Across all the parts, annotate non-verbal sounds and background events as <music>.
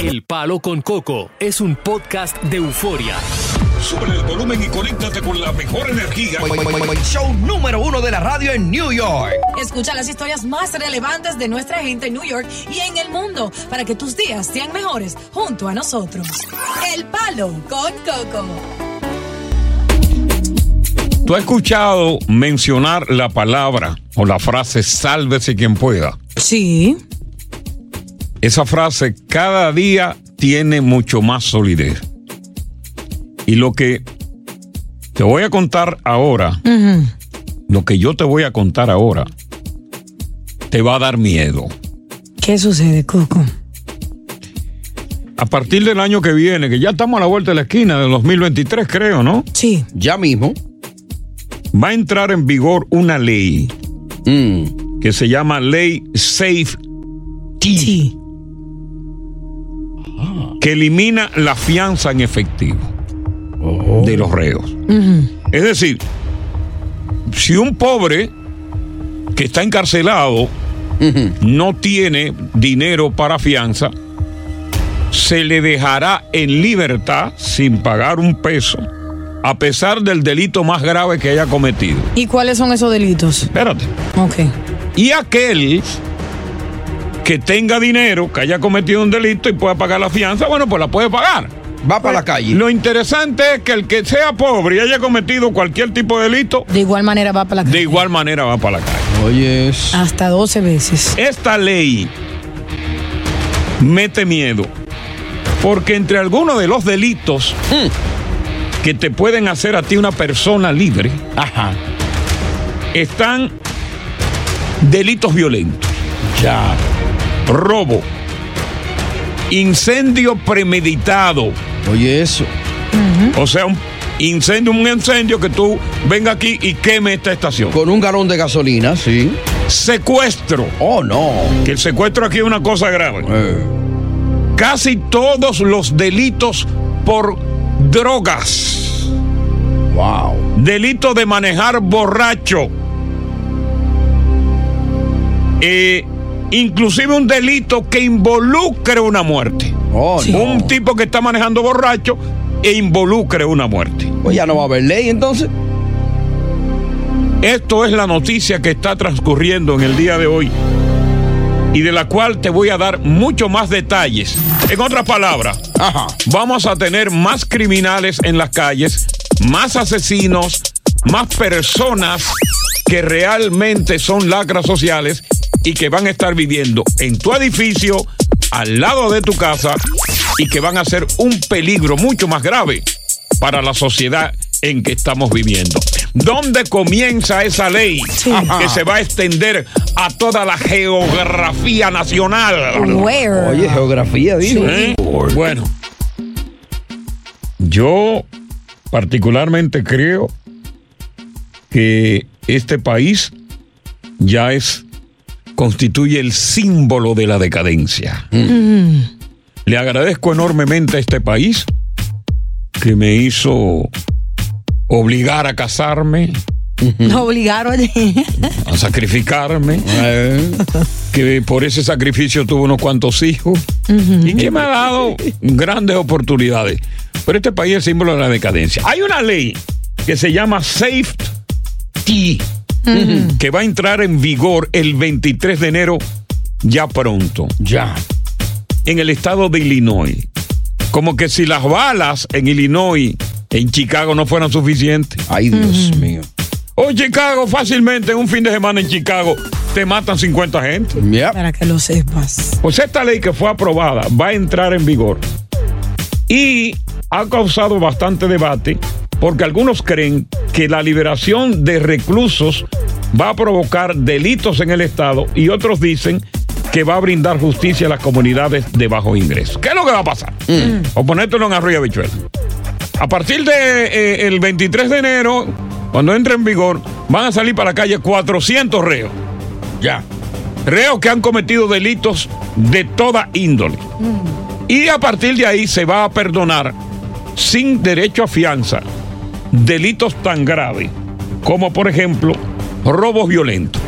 El Palo con Coco es un podcast de euforia. Sube el volumen y conéctate con la mejor energía. Show número uno de la radio en New York. Escucha las historias más relevantes de nuestra gente en New York y en el mundo para que tus días sean mejores junto a nosotros. El Palo con Coco. ¿Tú has escuchado mencionar la palabra o la frase sálvese quien pueda? Sí. Esa frase cada día tiene mucho más solidez. Y lo que te voy a contar ahora, lo que yo te voy a contar ahora, te va a dar miedo. ¿Qué sucede, Coco? A partir del año que viene, que ya estamos a la vuelta de la esquina, del 2023 creo, ¿no? Sí. Ya mismo. Va a entrar en vigor una ley Mm. que se llama Ley Safe Sí. Que elimina la fianza en efectivo de los reos. Es decir, si un pobre que está encarcelado no tiene dinero para fianza, se le dejará en libertad sin pagar un peso, a pesar del delito más grave que haya cometido. ¿Y cuáles son esos delitos? Espérate. Ok. Y aquel que tenga dinero, que haya cometido un delito y pueda pagar la fianza, bueno, pues la puede pagar. Va para la calle. Lo interesante es que el que sea pobre y haya cometido cualquier tipo de delito, De igual manera va para la de calle. igual manera va para la calle. Oye. Hasta 12 veces. Esta ley mete miedo porque entre algunos de los delitos que te pueden hacer a ti una persona libre Ajá. están delitos violentos. Ya. Robo, incendio premeditado, Oye, eso. o sea, un incendio, un incendio que tú venga aquí y queme esta estación. Con un galón de gasolina, sí. Secuestro, Oh, no. que el secuestro aquí es una cosa grave. Eh. Casi todos los delitos por drogas, Wow. delito de manejar borracho, eh, inclusive un delito que involucre una muerte. Oh. Un tipo que está manejando borracho e involucre una muerte. Pues ya no va a haber ley entonces. Esto es la noticia que está transcurriendo en el día de hoy y de la cual te voy a dar mucho más detalles. En otras palabras, Ajá. vamos a tener más criminales en las calles, más asesinos, más personas que realmente son lacras sociales y que van a estar viviendo en tu edificio, al lado de tu casa y que van a ser un peligro mucho más grave para la sociedad en que estamos viviendo. ¿Dónde comienza esa ley que se va a extender a toda la geografía nacional? Where? Oye, geografía, digo. ¿Eh? Bueno, yo particularmente creo que este país ya es constituye el símbolo de la decadencia. Le agradezco enormemente a este país que me hizo obligar a casarme, Nos obligaron. a sacrificarme, Eh. que por ese sacrificio tuve unos cuantos hijos y que me ha dado grandes oportunidades. Pero este país es símbolo de la decadencia. Hay una ley que se llama Safety, que va a entrar en vigor el 23 de enero ya pronto Ya. en el estado de Illinois. Como que si las balas en Illinois, en Chicago, no fueran suficientes. Ay, Dios mío. O Chicago, fácilmente en un fin de semana en Chicago te matan 50 gente. Ya. Para que lo sepas. Pues esta ley que fue aprobada va a entrar en vigor y ha causado bastante debate porque algunos creen que la liberación de reclusos va a provocar delitos en el Estado y otros dicen que va a brindar justicia a las comunidades de bajo ingreso. ¿Qué es lo que va a pasar? O ponértelo en arroyo bichuela. A partir del 23 de enero, cuando entre en vigor, van a salir para la calle 400 reos. Ya. Reos que han cometido delitos de toda índole. Y a partir de ahí se va a perdonar sin derecho a fianza delitos tan graves como por ejemplo robos violentos.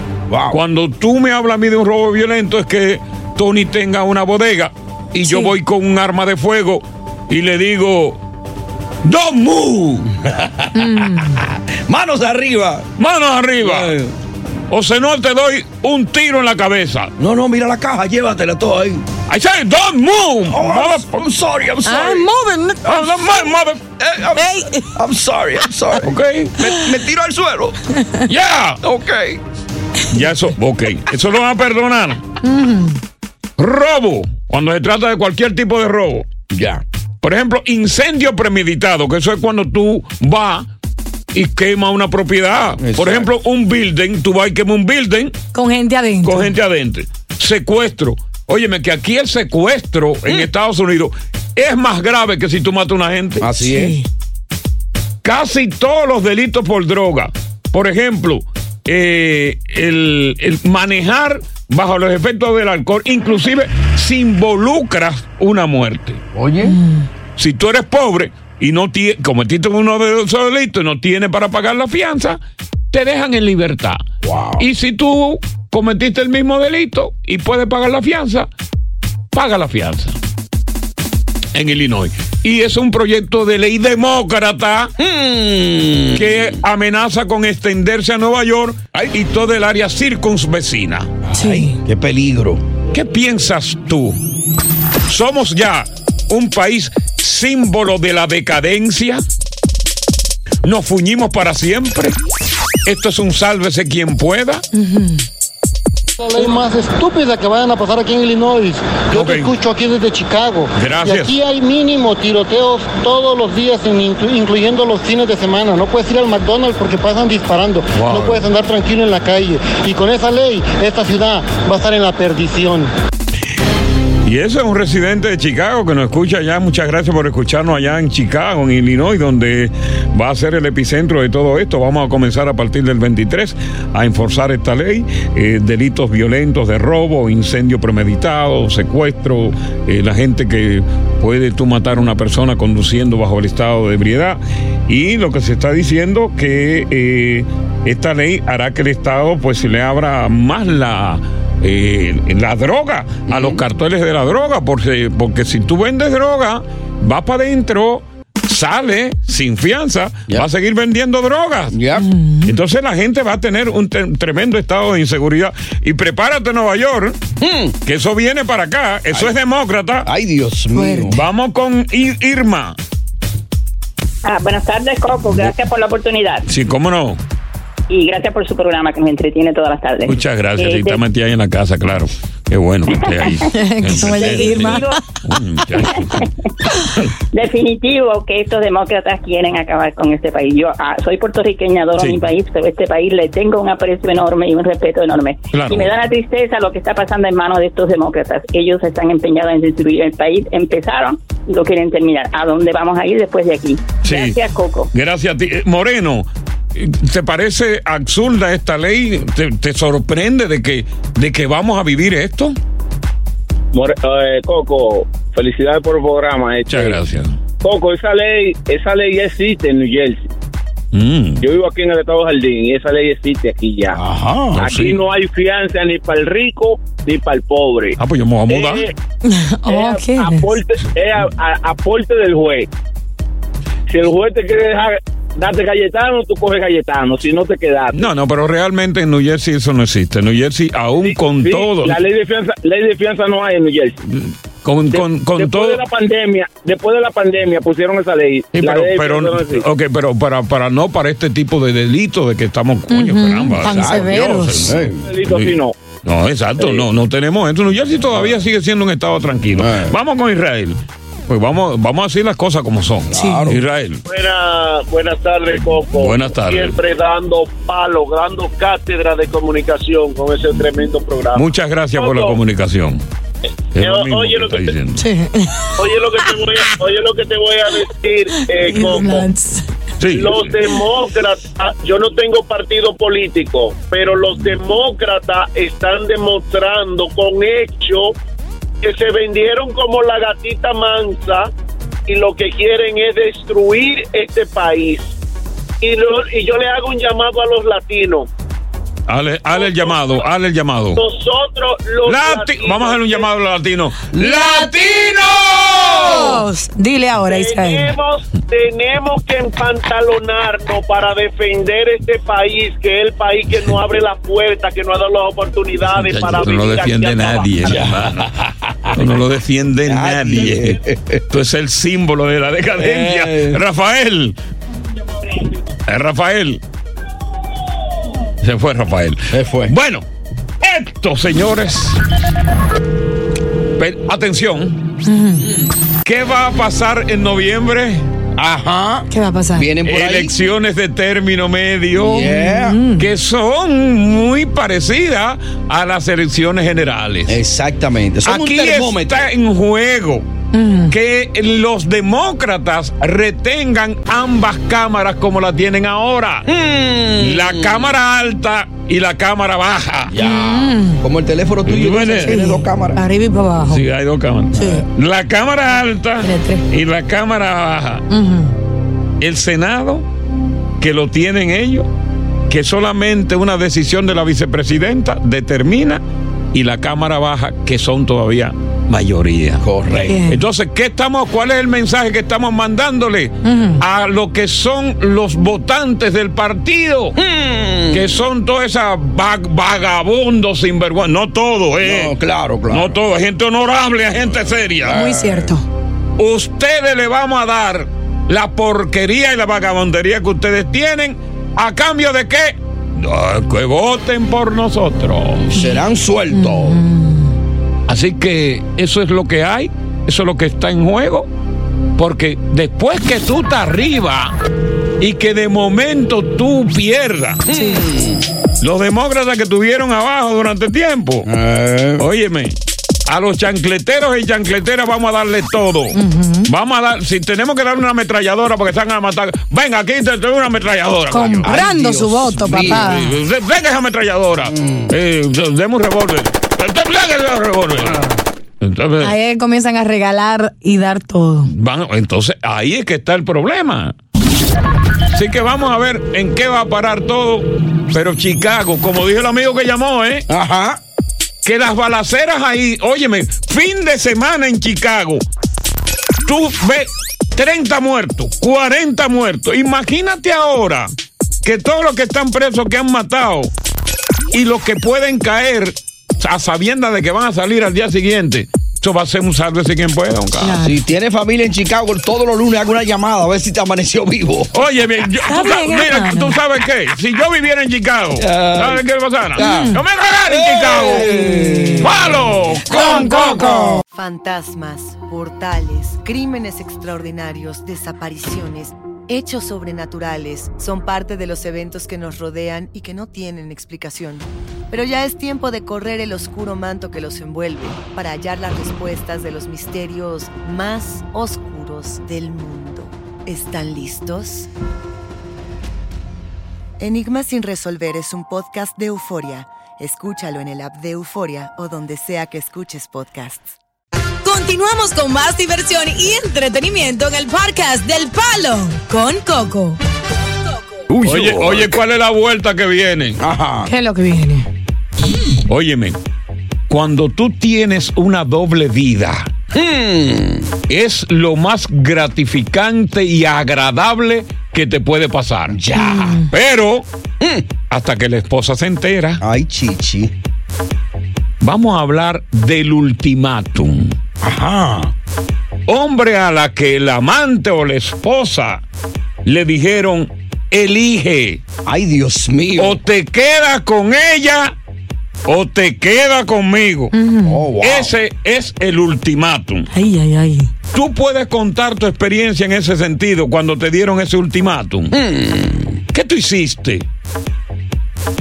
Cuando tú me hablas a mí de un robo violento es que Tony tenga una bodega y yo voy con un arma de fuego y le digo, ¡Don't move! <laughs> Manos arriba. ¡Manos arriba! Ay. O si no, te doy un tiro en la cabeza. No, no, mira la caja, llévatela todo ahí. I say, don't move! Oh, I'm, motherfucker. I'm sorry, I'm I'm sorry. moving. Ah, no, ma- mother- Eh, I'm, Hey. I'm sorry, I'm <laughs> sorry. Ok, Me, me tiro al suelo. <laughs> yeah. Ok. Ya eso, ok. Eso lo van a perdonar. Robo, cuando se trata de cualquier tipo de robo. Ya. Por ejemplo, incendio premeditado, que eso es cuando tú vas y quemas una propiedad. Por ejemplo, un building, tú vas y quemas un building Con gente adentro. con gente adentro. Secuestro. Óyeme, que aquí el secuestro en Estados Unidos es más grave que si tú matas a una gente. Así Sí. es. Casi todos los delitos por droga. Por ejemplo, eh, el, el manejar bajo los efectos del alcohol, inclusive si involucras una muerte. Oye. Si tú eres pobre y no cometiste uno de esos delitos y no tienes para pagar la fianza, te dejan en libertad. Wow. Y si tú cometiste el mismo delito y puedes pagar la fianza, paga la fianza. En Illinois. Y es un proyecto de ley demócrata Mm. que amenaza con extenderse a Nueva York y todo el área circunvecina. Sí. Qué peligro. ¿Qué piensas tú? ¿Somos ya un país símbolo de la decadencia? ¿Nos fuñimos para siempre? ¿Esto es un sálvese quien pueda? La ley más estúpida que vayan a pasar aquí en Illinois. Yo te escucho aquí desde Chicago. Gracias. Y aquí hay mínimo tiroteos todos los días, en inclu- incluyendo los fines de semana. No puedes ir al McDonald's porque pasan disparando. Wow. No puedes andar tranquilo en la calle. Y con esa ley, esta ciudad va a estar en la perdición. Y ese es un residente de Chicago que nos escucha allá. Muchas gracias por escucharnos allá en Chicago, en Illinois, donde va a ser el epicentro de todo esto. Vamos a comenzar a partir del 23 a enforzar esta ley. Eh, delitos violentos de robo, incendio premeditado, secuestro, eh, la gente que puede tú matar a una persona conduciendo bajo el estado de ebriedad. Y lo que se está diciendo que eh, esta ley hará que el Estado pues se le abra más la eh, la droga, a los carteles de la droga, porque, porque si tú vendes droga, vas para adentro, sale sin fianza, va a seguir vendiendo drogas. Ya. Entonces la gente va a tener un tre- tremendo estado de inseguridad. Y prepárate, Nueva York, que eso viene para acá, eso es demócrata. Ay, Dios mío. Vamos con Ir- Irma. Ah, buenas tardes, Coco. Gracias por la oportunidad Sí, cómo no. Y gracias por su programa que nos entretiene todas las tardes. Muchas gracias. Eh, está de- metida ahí en la casa, claro. Qué bueno que esté ahí. <laughs> Muchacho. Definitivo que estos demócratas quieren acabar con este país. Yo ah, soy puertorriqueña, adoro Sí. mi país, pero este país le tengo un aprecio enorme y un respeto enorme. Claro. Y me da la tristeza lo que está pasando en manos de estos demócratas. Ellos están empeñados en destruir el país. Empezaron y lo quieren terminar. ¿A dónde vamos a ir después de aquí? Sí. Gracias, Coco. Gracias a ti. Eh, Moreno, ¿te parece absurda esta ley? ¿Te, te sorprende de que, de que vamos a vivir esto? More- eh, Coco, felicidades por el programa. este. Muchas gracias. Coco, esa ley, esa ley ya existe en New Jersey. Mm. Yo vivo aquí en el estado de Jardín y esa ley existe aquí ya. Ajá. aquí sí. no hay fianza ni para el rico ni para el pobre. Ah, pues yo me voy a mudar. Eh, <laughs> Oh, aporte, es a- a- aporte del juez. Si el juez te quiere dejar darte galletano, tú coges galletano. Si no te quedas. No, no, pero realmente en New Jersey eso no existe. En New Jersey, aún con todo, La ley de fianza, ley de fianza no hay en New Jersey. con, De- con, con después todo. de la pandemia, después de la pandemia pusieron esa ley. Sí, pero, ley pero, no existe. ok, pero para, para no para este tipo de delitos de que estamos, coño, caramba. tan severos. Delito Sí. así no. No, exacto, no, no tenemos eso. New Jersey todavía sigue siendo un estado tranquilo. Vamos con Israel. Pues vamos, vamos a decir las cosas como son. Claro. Israel. Buena, buenas tardes, Coco. Buenas tardes. Siempre dando palo, dando cátedra de comunicación con ese tremendo programa. Muchas gracias por la Coco, comunicación. Eh, lo oye lo que te- diciendo. Sí. Oye lo que te voy a, oye lo que te voy a decir, eh, Coco. Sí. Los demócratas, yo no tengo partido político, pero los demócratas están demostrando con hechos que se vendieron como la gatita mansa y lo que quieren es destruir este país. Y, lo- y yo le hago un llamado a los latinos. Hale, hale el llamado, hale el llamado. Nosotros los Lati- latinos Vamos a hacer un llamado a los latinos. ¡Latino! Dios, Dile ahora, Israel. Tenemos, tenemos que empantalonarnos para defender este país, que es el país que no abre la puerta, que no ha dado las oportunidades para Esto no lo aquí defiende nadie, hermano. Esto no lo defiende nadie. Esto es el símbolo de la decadencia. Eh. Rafael. Eh, Rafael. Se fue Rafael. Se fue. Bueno, esto, señores. Pe- Atención. ¿Qué va a pasar en noviembre? Ajá. ¿Qué va a pasar? Vienen por ahí. Elecciones de término medio. Yeah. Que son muy parecidas a las elecciones generales. Exactamente. Son Aquí un termómetro. está en juego que los demócratas retengan ambas cámaras como la tienen ahora. Mm. La cámara alta y la cámara baja. Ya. Como el teléfono tuyo. Tiene dos cámaras. Arriba y para abajo. Sí, hay dos cámaras. Sí. La cámara alta y la cámara baja. Ujú. El Senado, que lo tienen ellos, que solamente una decisión de la vicepresidenta determina, y la Cámara Baja, que son todavía mayoría. Correcto. Bien. Entonces, ¿qué estamos, ¿cuál es el mensaje que estamos mandándole a lo que son los votantes del partido? Que son todos esos vag- vagabundos sinvergüenza. No todo, ¿eh? No, claro, claro. No todo, gente honorable, gente seria. Muy cierto. Ustedes le vamos a dar la porquería y la vagabondería que ustedes tienen a cambio de qué? Que voten por nosotros. Serán sueltos. Así que eso es lo que hay, eso es lo que está en juego. Porque después que tú estás arriba y que de momento tú pierdas, los demócratas que estuvieron abajo durante tiempo, Eh, Óyeme, a los chancleteros y chancleteras vamos a darle todo. Vamos a dar, si tenemos que darle una ametralladora porque están a matar, venga, aquí te doy una ametralladora. Comprando Ay, su voto, papá. Venga esa ametralladora. Eh, demos un revólver. Entonces, Ahí comienzan a regalar y dar todo. van- entonces, ahí es que está el problema. Así que vamos a ver en qué va a parar todo. Pero Chicago, como dijo el amigo que llamó, ¿eh? Ajá. que las balaceras ahí, óyeme, fin de semana en Chicago, tú ves 30 muertos, 40 muertos. Imagínate ahora que todos los que están presos, que han matado, y los que pueden caer a sabiendas de que van a salir al día siguiente, eso va a ser un sálvese quien pueda, don Carlos. Claro. Si tienes familia en Chicago, todos los lunes hago una llamada a ver si te amaneció vivo. Oye, yo- tú, bien, mira, tú sabes qué, si yo viviera en Chicago, Ay. ¿sabes qué pasara? Yo me cagara en Chicago. ¡Palo! ¡Con coco! Fantasmas, portales, crímenes extraordinarios, desapariciones, hechos sobrenaturales son parte de los eventos que nos rodean y que no tienen explicación. Pero ya es tiempo de correr el oscuro manto que los envuelve para hallar las respuestas de los misterios más oscuros del mundo. ¿Están listos? Enigma sin resolver es un podcast de euforia. Escúchalo en el app de Euforia o donde sea que escuches podcasts. Continuamos con más diversión y entretenimiento en el podcast del Palo con Coco. Uy, Oye, oye, ¿cuál es la vuelta que viene? Ajá. ¿Qué es lo que viene? Óyeme, cuando tú tienes una doble vida, Hmm. es lo más gratificante y agradable que te puede pasar. Ya. Pero, hasta que la esposa se entera, Ay, chichi. vamos a hablar del ultimátum. Ajá. Hombre a la que el amante o la esposa le dijeron, elige Ay, Dios mío. o te quedas con ella o te queda conmigo. Oh, wow. Ese es el ultimátum. Ay, ay, ay. Tú puedes contar tu experiencia en ese sentido cuando te dieron ese ultimátum. ¿Qué tú hiciste?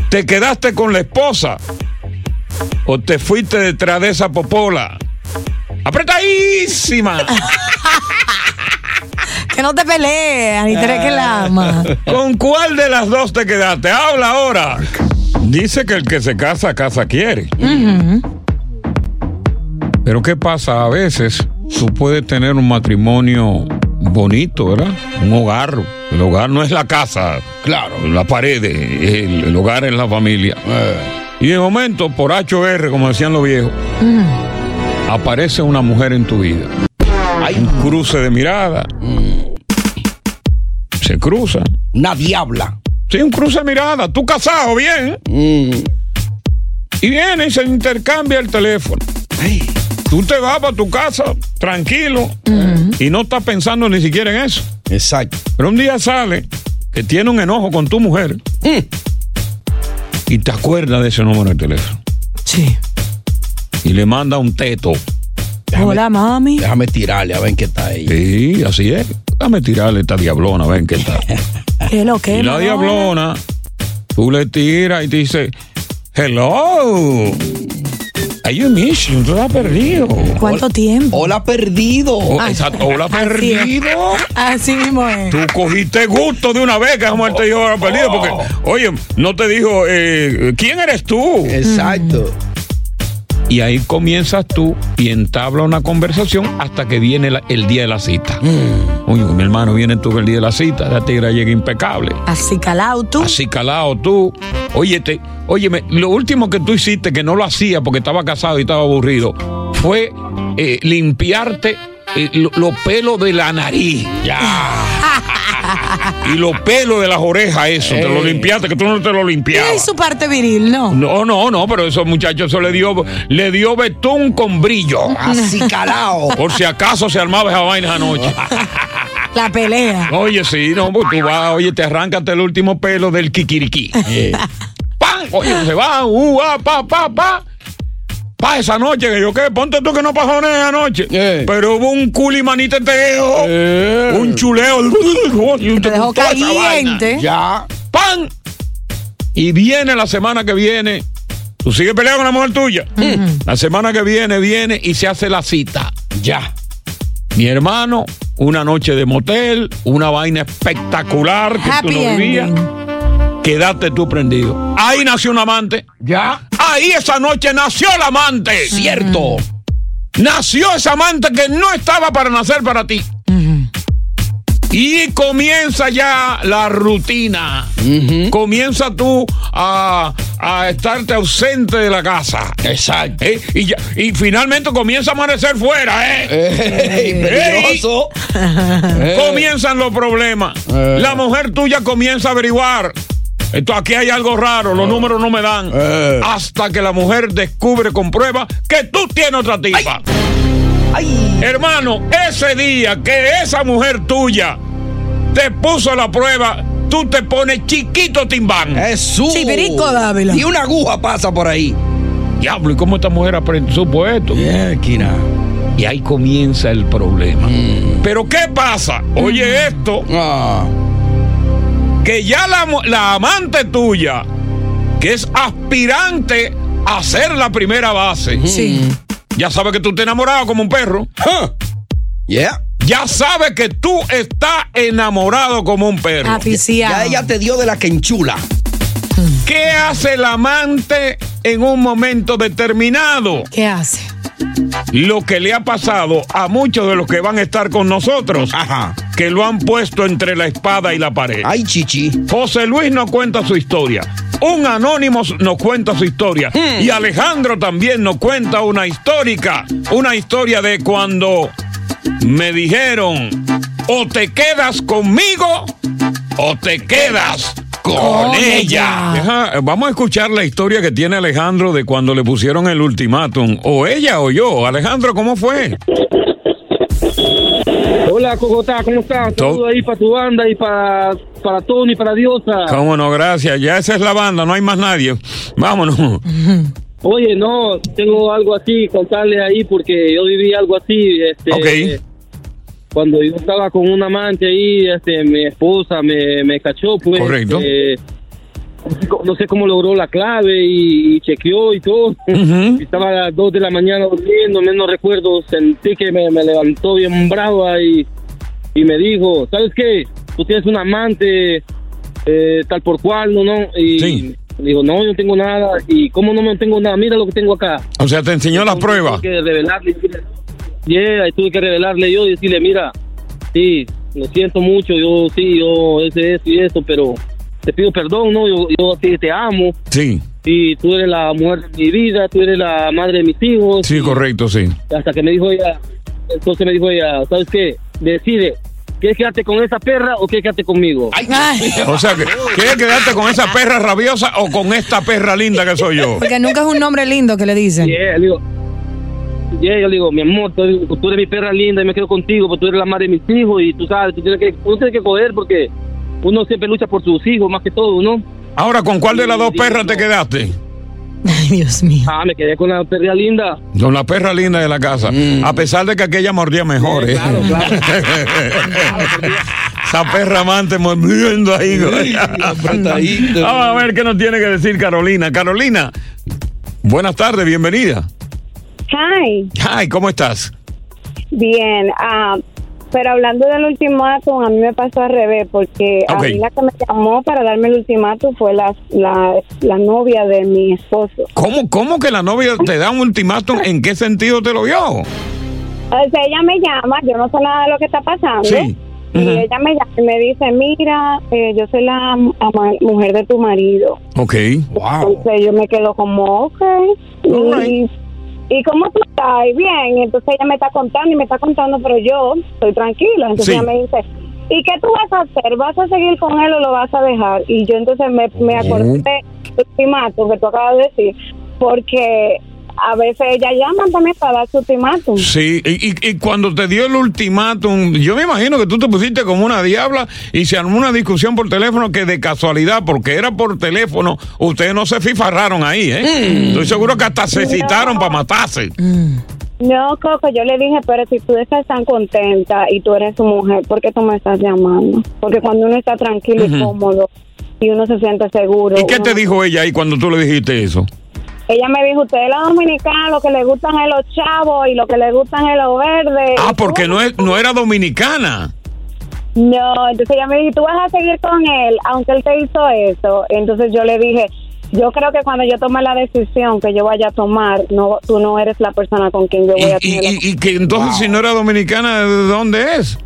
¿Te quedaste con la esposa? ¿O te fuiste detrás de esa popola? ¡Apretadísima! <laughs> Que no te pelees, ni te que la ama. ¿Con cuál de las dos te quedaste? Habla ahora. Dice que el que se casa, casa quiere. Pero ¿qué pasa? A veces tú puedes tener un matrimonio bonito, ¿verdad? Un hogar. El hogar no es la casa, Claro. la pared, el, el hogar es la familia. Eh, Y de momento, por HR, como decían los viejos, aparece una mujer en tu vida. Ay, Un cruce de mirada. Se cruzan. una diabla. Sí, un cruce de mirada. Tú casado, bien. Mm. Y viene y se intercambia el teléfono. Ay, Tú te vas para tu casa tranquilo y no estás pensando ni siquiera en eso. exacto. Pero un día sale que tiene un enojo con tu mujer Mm. y te acuerdas de ese número de teléfono. Sí. Y le manda un teto. Hola, mami. Déjame tirarle a ver qué está ahí. Sí, así es. Déjame tirarle esta diablona, ven qué tal. <laughs> ¿Qué lo que? Y la no? diablona, tú le tiras y te dice, hello. Hay un mission, tú estás perdido. ¿Cuánto tiempo? Hola, perdido. Oh, exacto, hola, Así es. perdido. Así mismo es. Tú cogiste gusto de una vez que mujer te dijo hola, perdido, porque, oye, no te dijo, eh, ¿quién eres tú? Exacto. Y ahí comienzas tú y entabla una conversación hasta que viene la- el día de la cita. Oye, mi hermano, viene tú el día de la cita, la tigre llega impecable. Así calado tú. Así calado tú. Óyete, óyeme, lo último que tú hiciste, que no lo hacía porque estaba casado y estaba aburrido, fue eh, limpiarte eh, lo- los pelos de la nariz. Y los pelos de las orejas, eso, te lo limpiaste, que tú no te lo Y limpiabas. su parte viril, ¿no? No, no, no, pero esos muchachos eso le dio, le dio betún con brillo. <laughs> Así calao. Por si acaso se armaba esa vaina anoche. <laughs> La pelea. Oye, sí, no, pues tú vas, oye, te arrancas el último pelo del kikiriki. <laughs> ¡Pam! Oye, se va, uh, ah, pa, pa, pa. Pa, esa noche que yo qué, ponte tú que no pasó nada anoche. Eh. Pero hubo un culimaniteteo, Eh. un chuleo. <laughs> Te dejó caliente. Ya. ¡Pam! Y viene la semana que viene. Tú sigues peleando con la mujer tuya. La semana que viene, viene y se hace la cita. Ya. Mi hermano, una noche de motel, una vaina espectacular que tú no vivías. Quedaste tú prendido. Ahí nació un amante. Ya. Ahí esa noche nació el amante. Cierto. Nació ese amante que no estaba para nacer para ti. Y comienza ya la rutina. Comienza tú a, a estarte ausente de la casa. Exacto. ¿eh? Y, ya- y finalmente comienza a amanecer fuera, ¿eh? <laughs> Ey. Comienzan los problemas. Eh. La mujer tuya comienza a averiguar. Esto aquí hay algo raro, los números no me dan. Eh. Hasta que la mujer descubre con prueba que tú tienes otra tipa. Ay. Hermano, ese día que esa mujer tuya te puso la prueba, tú te pones chiquito timbán. Jesús. Chipirico Dávila. Y una aguja pasa por ahí. Diablo, ¿y cómo esta mujer aprende su puesto? Esquina. Y ahí comienza el problema. Pero ¿qué pasa? Oye esto. Ah. Que ya la, amante tuya, que es aspirante a ser la primera base, Sí. ya sabe que tú te enamorado como un perro. Huh. Yeah. Ya sabe que tú estás enamorado como un perro. Ya Aficiado. ella te dio de la que enchula. ¿Qué hace el amante en un momento determinado? ¿Qué hace? Lo que le ha pasado a muchos de los que van a estar con nosotros, Ajá. que lo han puesto entre la espada y la pared. Ay, chichi. José Luis nos cuenta su historia. Un anónimo nos cuenta su historia. Y Alejandro también nos cuenta una histórica. Una historia de cuando me dijeron, o te quedas conmigo o te quedas con, ella. Deja- vamos a escuchar la historia que tiene Alejandro de cuando le pusieron el ultimátum. O ella o yo. Alejandro, ¿cómo fue? Hola, Cogotá, ¿cómo estás? Todo- Saludos ahí para tu banda y para, para Tony, para Diosa. Cómo no, gracias. Ya esa es la banda, no hay más nadie. Vámonos. Oye, no, tengo algo así, contarle ahí, porque yo viví algo así, este... Ok. Cuando yo estaba con un amante ahí, este, mi esposa me, me cachó, pues... Correcto. eh, no sé cómo logró la clave y, y chequeó y todo. <laughs> Estaba a las 2 de la mañana durmiendo, menos recuerdo, sentí que me, me levantó bien brava y, y me dijo, ¿sabes qué? Tú tienes un amante eh, tal por cual, ¿no? no Y Sí. digo, no, yo no tengo nada. ¿Y cómo no me tengo nada? Mira lo que tengo acá. O sea, te enseñó la Entonces, prueba. Tuve que revelarle, decirle, yeah, y tuve que revelarle yo y decirle, mira, sí, lo siento mucho, yo sí, yo ese, eso y eso, pero te pido perdón, ¿no? Yo, yo a ti te amo Sí, y tú eres la mujer de mi vida, tú eres la madre de mis hijos. sí, correcto, sí. Hasta que me dijo ella, entonces me dijo ella, ¿sabes qué? Decide, ¿quieres quedarte con esa perra o quieres quedarte conmigo? Ay, O sea, ¿quieres quedarte con esa perra rabiosa o con esta perra linda que soy yo? porque nunca es un nombre lindo que le dicen. Yeah, le digo, yeah, yo le digo, mi amor, tú, tú eres mi perra linda y me quedo contigo, porque tú eres la madre de mis hijos y tú sabes, tú tienes que, uno tiene que coger porque uno siempre lucha por sus hijos más que todo, ¿no? Ahora, ¿con cuál de las dos perras te quedaste? Ay, Dios mío. Ah, me quedé con la perra linda. Con la perra linda de la casa. A pesar de que aquella mordía mejor, ¿eh? Claro, claro. <laughs> Esa perra amante mordiendo ahí. Vamos a ver qué nos tiene que decir Carolina. Carolina, buenas tardes, bienvenida. Hi, Ay, ¿cómo estás? bien. ah, pero hablando del ultimátum, a mí me pasó al revés, porque a mí la que me llamó para darme el ultimátum fue la, la, la novia de mi esposo. ¿Cómo, ¿Cómo que la novia te da un ultimátum? ¿En qué sentido te lo dio? O sea, ella me llama, yo no sé nada de lo que está pasando. Sí. Y ella me llama y me dice, mira, eh, yo soy la ama- mujer de tu marido. Ok. Wow. Entonces yo me quedo como, ok. Y, ¿Y cómo tú estás? Y Bien. Y entonces ella me está contando y me está contando, pero yo estoy tranquila. Entonces Sí. ella me dice, ¿y qué tú vas a hacer? ¿Vas a seguir con él o lo vas a dejar? Y yo entonces me, me acordé del ultimátum que tú acabas de decir, porque a veces ella llaman también para dar su ultimátum. Sí, y, y- y cuando te dio el ultimátum, yo me imagino que tú te pusiste como una diabla y se armó una discusión por teléfono que de casualidad, porque era por teléfono, ustedes no se fifarraron ahí, ¿eh? Estoy seguro que hasta se citaron para matarse. No, Coco, yo le dije, pero si tú estás tan contenta y tú eres su mujer, ¿por qué tú me estás llamando? Porque cuando uno está tranquilo y cómodo y uno se siente seguro. ¿Y qué te dijo ella ahí cuando tú le dijiste eso? Ella me dijo, usted es la dominicana, lo que le gustan es los chavos y lo que le gustan es los verdes. Ah, porque no, es, no era dominicana. No, entonces ella me dijo, tú vas a seguir con él, aunque él te hizo eso. Entonces yo le dije, yo creo que cuando yo tome la decisión que yo vaya a tomar, no, tú no eres la persona con quien yo voy a y- tener. y- y que entonces si no era dominicana, ¿de dónde es?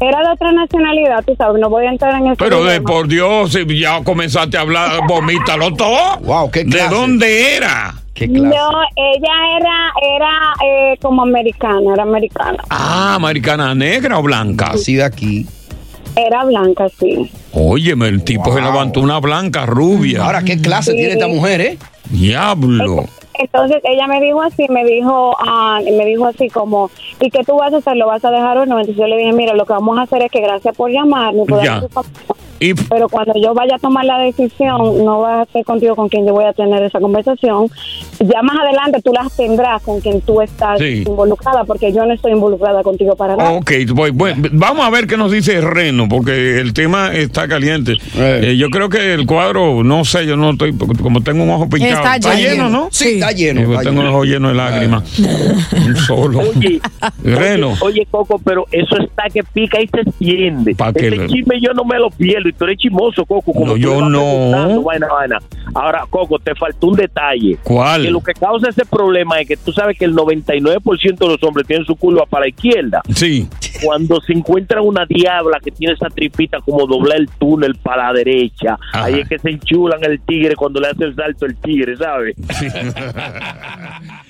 Era de otra nacionalidad, tú sabes, no voy a entrar en eso. Pero de por Dios, si ya comenzaste a hablar, <laughs> vomítalo todo. Wow, qué ¿De clase. dónde era? Qué clase. No, ella era, era eh, como americana, era americana. Ah, americana negra o blanca. Así de aquí. Era blanca, sí. Óyeme, el tipo se levantó una blanca rubia. Ahora, qué clase Sí. tiene esta mujer, ¿eh? Diablo. Entonces ella me dijo así, me dijo, ah, me dijo así como, ¿y qué tú vas a hacer? ¿Lo vas a dejar o no? Entonces yo le dije, mira, lo que vamos a hacer es que gracias por llamarme, por Ya. darme tu papá, Y pero cuando yo vaya a tomar la decisión, no va a ser contigo con quien yo voy a tener esa conversación. Ya más adelante tú las tendrás con quien tú estás Sí. involucrada, porque yo no estoy involucrada contigo para nada. Ok, voy- voy- vamos a ver qué nos dice Reno, porque el tema está caliente. Eh. Eh, yo creo que el cuadro, no sé, yo no estoy, porque como tengo un ojo pinchado. Está lleno, lleno. ¿no? Sí, está lleno. Pues está tengo un ojo lleno de lágrimas. <laughs> Un solo. Oye, <laughs> Reno. oye, oye, Coco, pero eso está que pica y se extiende. ¿Pa' qué Ese le- chisme yo no me lo pierdo y tú eres chismoso, Coco. Como No, yo no. Vaina, vaina. Ahora, Coco, te faltó un detalle. ¿Cuál? Que lo que causa ese problema es que tú sabes que el 99% de los hombres tienen su culo para la izquierda. Sí. Cuando se encuentra una diabla que tiene esa tripita como doblar el túnel para la derecha, Ajá. ahí es que se enchulan el tigre cuando le hace el salto el tigre, ¿sabes? <laughs>